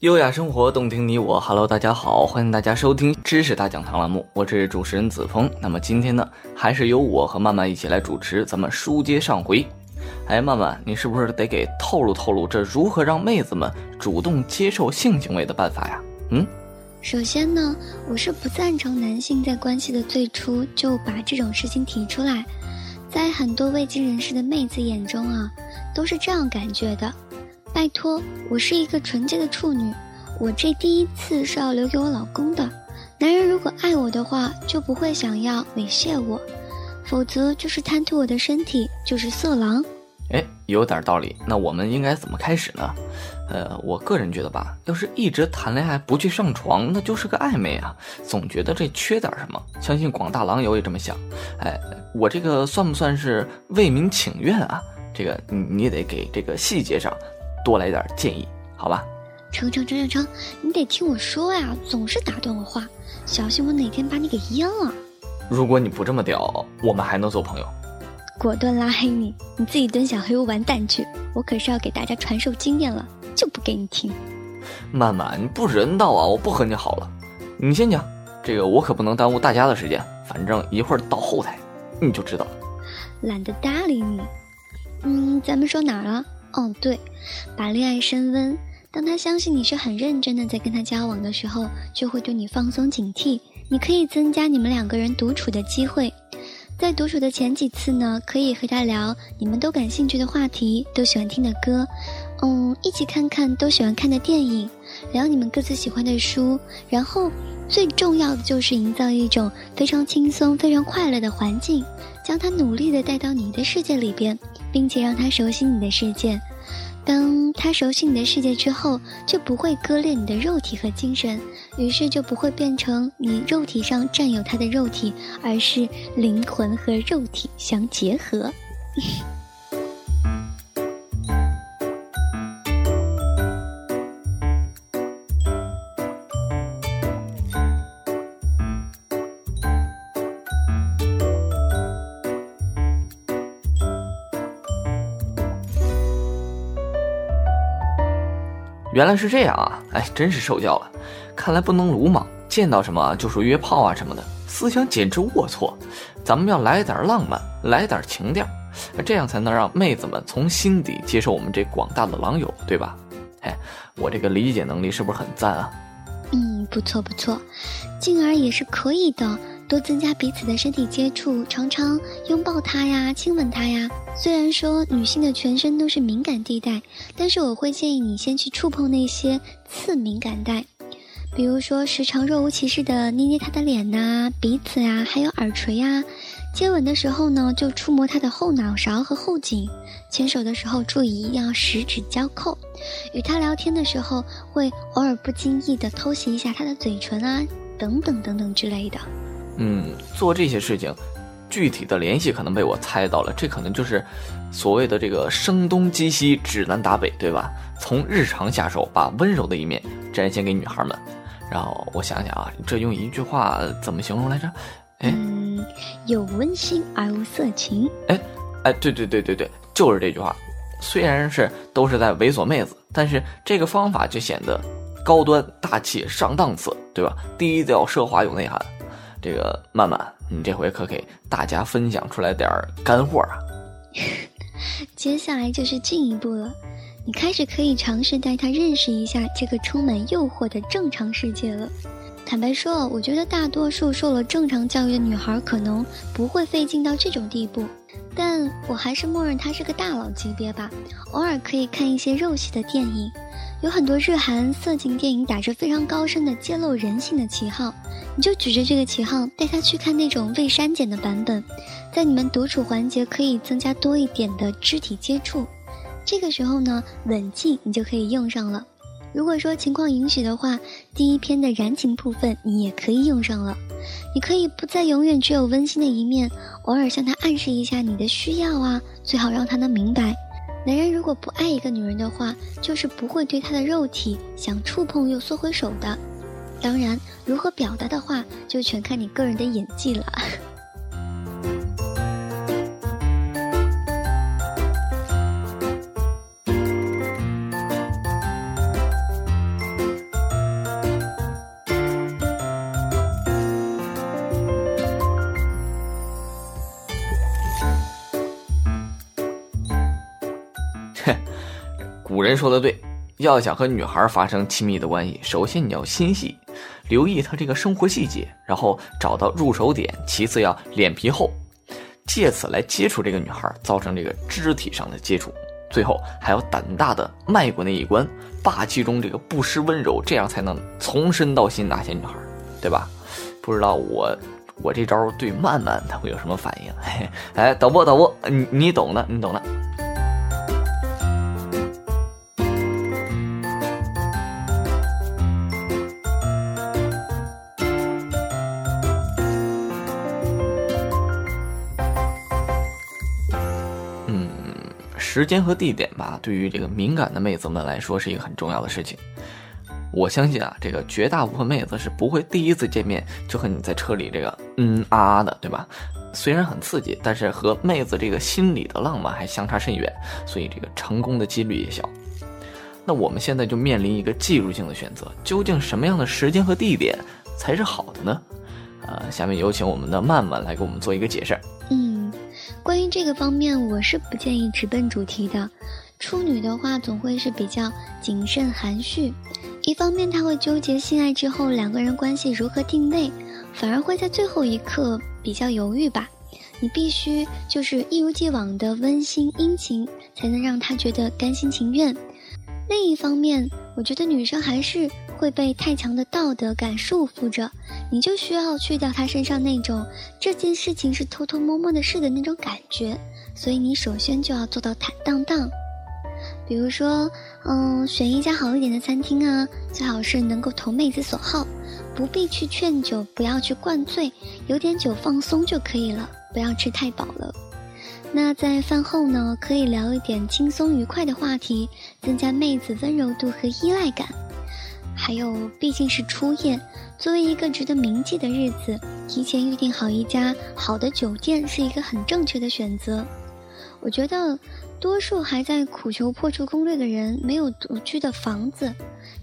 优雅生活，动听你我。Hello，大家好，欢迎大家收听知识大讲堂栏目，我是主持人子枫。那么今天呢，还是由我和曼曼一起来主持咱们书接上回。哎，曼曼，你是不是得给透露透露这如何让妹子们主动接受性行为的办法呀？嗯，首先呢，我是不赞成男性在关系的最初就把这种事情提出来。在很多未经人事的妹子眼中啊，都是这样感觉的。拜托，我是一个纯洁的处女，我这第一次是要留给我老公的。男人如果爱我的话，就不会想要猥亵我，否则就是贪图我的身体，就是色狼。哎，有点道理。那我们应该怎么开始呢？呃，我个人觉得吧，要是一直谈恋爱不去上床，那就是个暧昧啊，总觉得这缺点什么。相信广大狼友也这么想。哎，我这个算不算是为民请愿啊？这个你你得给这个细节上。多来点建议，好吧？成成成成成，你得听我说呀，总是打断我话，小心我哪天把你给阉了。如果你不这么屌，我们还能做朋友？果断拉黑你，你自己蹲小黑屋完蛋去！我可是要给大家传授经验了，就不给你听。曼曼，你不人道啊！我不和你好了，你先讲，这个我可不能耽误大家的时间。反正一会儿到后台，你就知道了。懒得搭理你。嗯，咱们说哪儿了？哦，对，把恋爱升温。当他相信你是很认真的在跟他交往的时候，就会对你放松警惕。你可以增加你们两个人独处的机会，在独处的前几次呢，可以和他聊你们都感兴趣的话题，都喜欢听的歌，嗯，一起看看都喜欢看的电影，聊你们各自喜欢的书。然后最重要的就是营造一种非常轻松、非常快乐的环境，将他努力的带到你的世界里边。并且让他熟悉你的世界，当他熟悉你的世界之后，就不会割裂你的肉体和精神，于是就不会变成你肉体上占有他的肉体，而是灵魂和肉体相结合。原来是这样啊！哎，真是受教了。看来不能鲁莽，见到什么就说约炮啊什么的，思想简直龌龊。咱们要来点浪漫，来点情调，这样才能让妹子们从心底接受我们这广大的狼友，对吧？哎，我这个理解能力是不是很赞啊？嗯，不错不错，静儿也是可以的。多增加彼此的身体接触，常常拥抱他呀，亲吻他呀。虽然说女性的全身都是敏感地带，但是我会建议你先去触碰那些次敏感带，比如说时常若无其事的捏捏他的脸呐、鼻子啊，还有耳垂呀。接吻的时候呢，就触摸他的后脑勺和后颈；牵手的时候注意要十指交扣；与他聊天的时候，会偶尔不经意的偷袭一下他的嘴唇啊，等等等等之类的。嗯，做这些事情，具体的联系可能被我猜到了，这可能就是所谓的这个声东击西、指南打北，对吧？从日常下手，把温柔的一面展现给女孩们。然后我想想啊，这用一句话怎么形容来着？哎，有温馨而无色情。哎，哎，对对对对对，就是这句话。虽然是都是在猥琐妹子，但是这个方法就显得高端大气上档次，对吧？低调奢华有内涵。这个曼曼，你这回可给大家分享出来点儿干货啊！接下来就是进一步了，你开始可以尝试带他认识一下这个充满诱惑的正常世界了。坦白说，我觉得大多数受了正常教育的女孩可能不会费劲到这种地步，但我还是默认他是个大佬级别吧。偶尔可以看一些肉系的电影。有很多日韩色情电影打着非常高深的揭露人性的旗号，你就举着这个旗号带他去看那种未删减的版本，在你们独处环节可以增加多一点的肢体接触，这个时候呢，吻技你就可以用上了。如果说情况允许的话，第一篇的燃情部分你也可以用上了。你可以不再永远只有温馨的一面，偶尔向他暗示一下你的需要啊，最好让他能明白。男人如果不爱一个女人的话，就是不会对她的肉体想触碰又缩回手的。当然，如何表达的话，就全看你个人的演技了。人说的对，要想和女孩发生亲密的关系，首先你要心细，留意她这个生活细节，然后找到入手点，其次要脸皮厚，借此来接触这个女孩，造成这个肢体上的接触，最后还要胆大的迈过那一关，霸气中这个不失温柔，这样才能从身到心拿下女孩，对吧？不知道我我这招对曼曼她会有什么反应？哎，导播导播，你你懂的，你懂的。时间和地点吧，对于这个敏感的妹子们来说是一个很重要的事情。我相信啊，这个绝大部分妹子是不会第一次见面就和你在车里这个嗯啊啊的，对吧？虽然很刺激，但是和妹子这个心里的浪漫还相差甚远，所以这个成功的几率也小。那我们现在就面临一个技术性的选择，究竟什么样的时间和地点才是好的呢？呃，下面有请我们的曼曼来给我们做一个解释。关于这个方面，我是不建议直奔主题的。处女的话，总会是比较谨慎含蓄。一方面，他会纠结性爱之后两个人关系如何定位，反而会在最后一刻比较犹豫吧。你必须就是一如既往的温馨殷勤，才能让他觉得甘心情愿。另一方面，我觉得女生还是。会被太强的道德感束缚着，你就需要去掉他身上那种这件事情是偷偷摸摸的事的那种感觉，所以你首先就要做到坦荡荡。比如说，嗯，选一家好一点的餐厅啊，最好是能够投妹子所好，不必去劝酒，不要去灌醉，有点酒放松就可以了，不要吃太饱了。那在饭后呢，可以聊一点轻松愉快的话题，增加妹子温柔度和依赖感。还有，毕竟是初夜，作为一个值得铭记的日子，提前预定好一家好的酒店是一个很正确的选择。我觉得，多数还在苦求破处攻略的人没有独居的房子，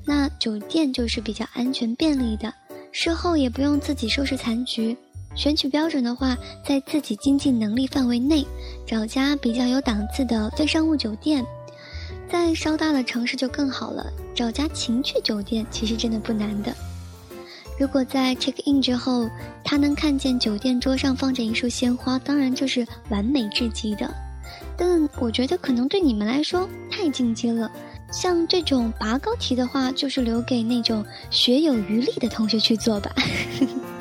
那酒店就是比较安全便利的，事后也不用自己收拾残局。选取标准的话，在自己经济能力范围内，找家比较有档次的非商务酒店。在稍大的城市就更好了，找家情趣酒店其实真的不难的。如果在 check in 之后，他能看见酒店桌上放着一束鲜花，当然就是完美至极的。但我觉得可能对你们来说太进阶了，像这种拔高题的话，就是留给那种学有余力的同学去做吧。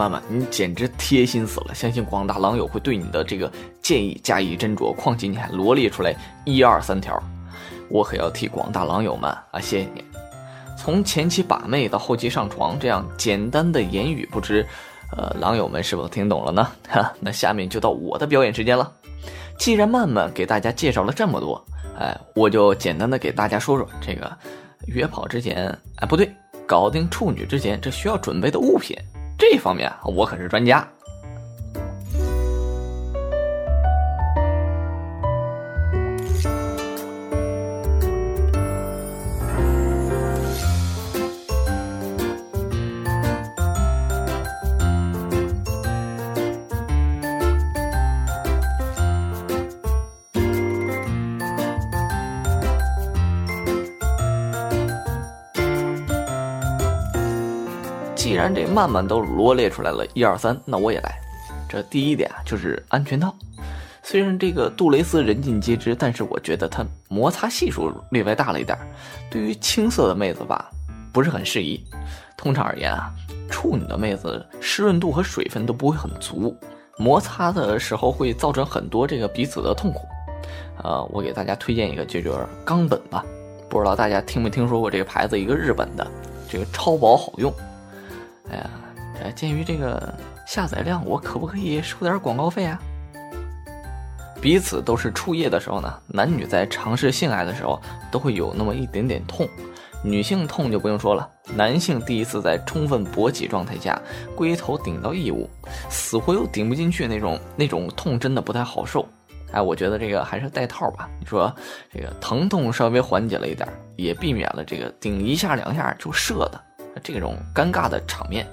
曼曼，你简直贴心死了！相信广大狼友会对你的这个建议加以斟酌。况且你还罗列出来一二三条，我可要替广大狼友们啊，谢谢你！从前期把妹到后期上床，这样简单的言语，不知呃狼友们是否听懂了呢？哈，那下面就到我的表演时间了。既然曼曼给大家介绍了这么多，哎，我就简单的给大家说说这个约跑之前，哎，不对，搞定处女之前这需要准备的物品。这方面我可是专家。当然这慢慢都罗列出来了，一二三，那我也来。这第一点啊，就是安全套。虽然这个杜蕾斯人尽皆知，但是我觉得它摩擦系数略微大了一点，对于青涩的妹子吧，不是很适宜。通常而言啊，处女的妹子湿润度和水分都不会很足，摩擦的时候会造成很多这个彼此的痛苦。呃，我给大家推荐一个，就是冈本吧。不知道大家听没听说过这个牌子？一个日本的，这个超薄好用。哎呀，呃，鉴于这个下载量，我可不可以收点广告费啊？彼此都是初夜的时候呢，男女在尝试性爱的时候都会有那么一点点痛。女性痛就不用说了，男性第一次在充分勃起状态下，龟头顶到异物，死活又顶不进去那种那种痛，真的不太好受。哎，我觉得这个还是带套吧。你说这个疼痛稍微缓解了一点，也避免了这个顶一下两下就射的这种尴尬的场面，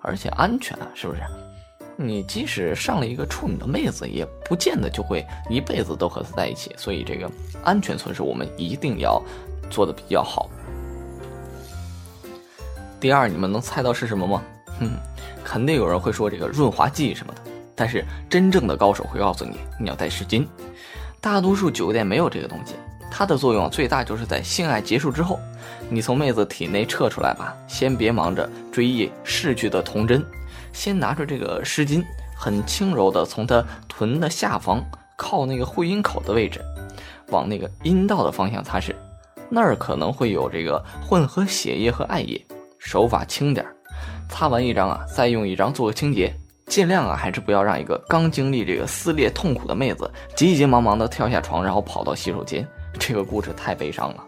而且安全啊，是不是？你即使上了一个处女的妹子，也不见得就会一辈子都和她在一起。所以这个安全措施我们一定要做的比较好。第二，你们能猜到是什么吗？哼，肯定有人会说这个润滑剂什么的。但是真正的高手会告诉你，你要带湿巾。大多数酒店没有这个东西，它的作用最大就是在性爱结束之后，你从妹子体内撤出来吧，先别忙着追忆逝去的童真，先拿出这个湿巾，很轻柔的从她臀的下方靠那个会阴口的位置，往那个阴道的方向擦拭，那儿可能会有这个混合血液和艾叶。手法轻点儿擦完一张啊，再用一张做个清洁，尽量啊还是不要让一个刚经历这个撕裂痛苦的妹子急急忙忙的跳下床，然后跑到洗手间，这个故事太悲伤了。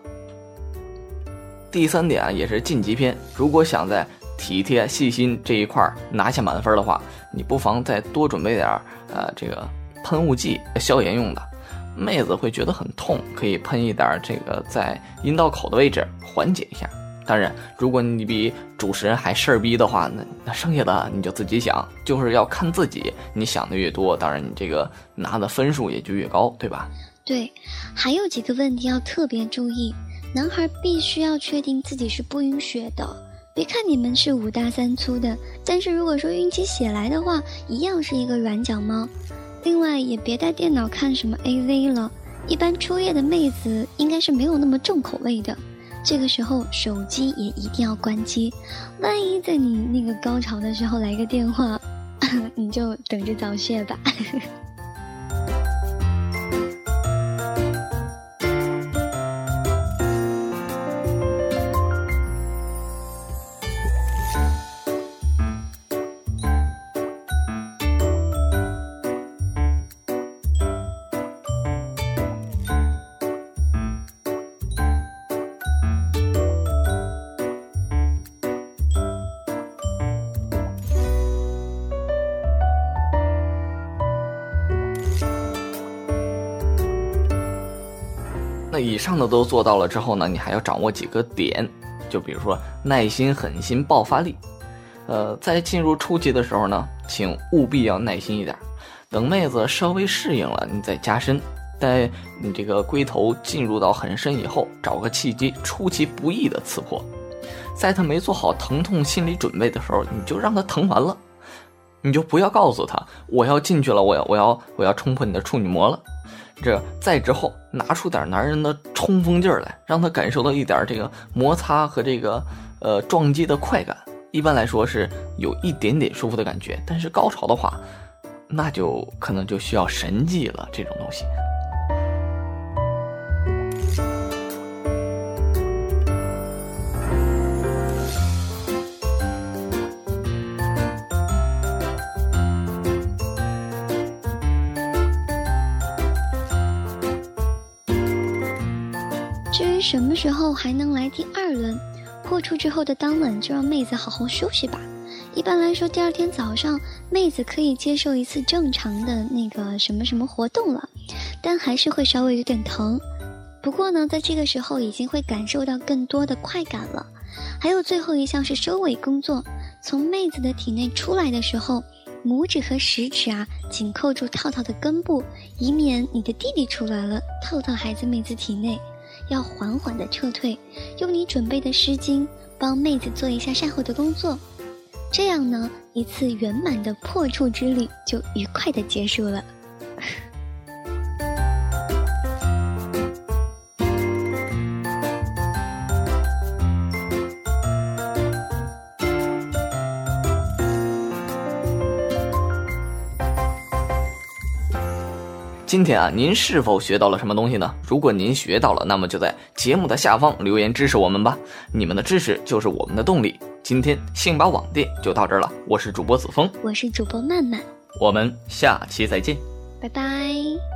第三点，也是晋级篇，如果想在体贴细心这一块拿下满分的话，你不妨再多准备点呃这个喷雾剂，消炎用的，妹子会觉得很痛，可以喷一点这个在阴道口的位置缓解一下。当然，如果你比主持人还事儿逼的话，那那剩下的你就自己想，就是要看自己。你想的越多，当然你这个拿的分数也就越高，对吧？对，还有几个问题要特别注意。男孩必须要确定自己是不晕血的，别看你们是五大三粗的，但是如果说晕起血来的话，一样是一个软脚猫。另外，也别带电脑看什么 AV 了，一般初夜的妹子应该是没有那么重口味的。这个时候手机也一定要关机，万一在你那个高潮的时候来个电话，你就等着早泄吧。以上的都做到了之后呢，你还要掌握几个点，就比如说耐心、狠心、爆发力。呃，在进入初级的时候呢，请务必要耐心一点，等妹子稍微适应了，你再加深。在你这个龟头进入到很深以后，找个契机出其不意的刺破。在她没做好疼痛心理准备的时候，你就让她疼完了，你就不要告诉她我要进去了，我要我要我要冲破你的处女膜了。这再之后，拿出点男人的冲锋劲儿来，让他感受到一点这个摩擦和这个呃撞击的快感。一般来说是有一点点舒服的感觉，但是高潮的话，那就可能就需要神技了。这种东西。什么时候还能来第二轮？破处之后的当晚就让妹子好好休息吧。一般来说，第二天早上妹子可以接受一次正常的那个什么什么活动了，但还是会稍微有点疼。不过呢，在这个时候已经会感受到更多的快感了。还有最后一项是收尾工作，从妹子的体内出来的时候，拇指和食指啊紧扣住套套的根部，以免你的弟弟出来了，套套还在妹子体内。要缓缓的撤退，用你准备的湿巾帮妹子做一下善后的工作，这样呢，一次圆满的破处之旅就愉快的结束了。今天啊，您是否学到了什么东西呢？如果您学到了，那么就在节目的下方留言支持我们吧。你们的支持就是我们的动力。今天信宝网店就到这儿了，我是主播子枫，我是主播曼曼，我们下期再见，拜拜。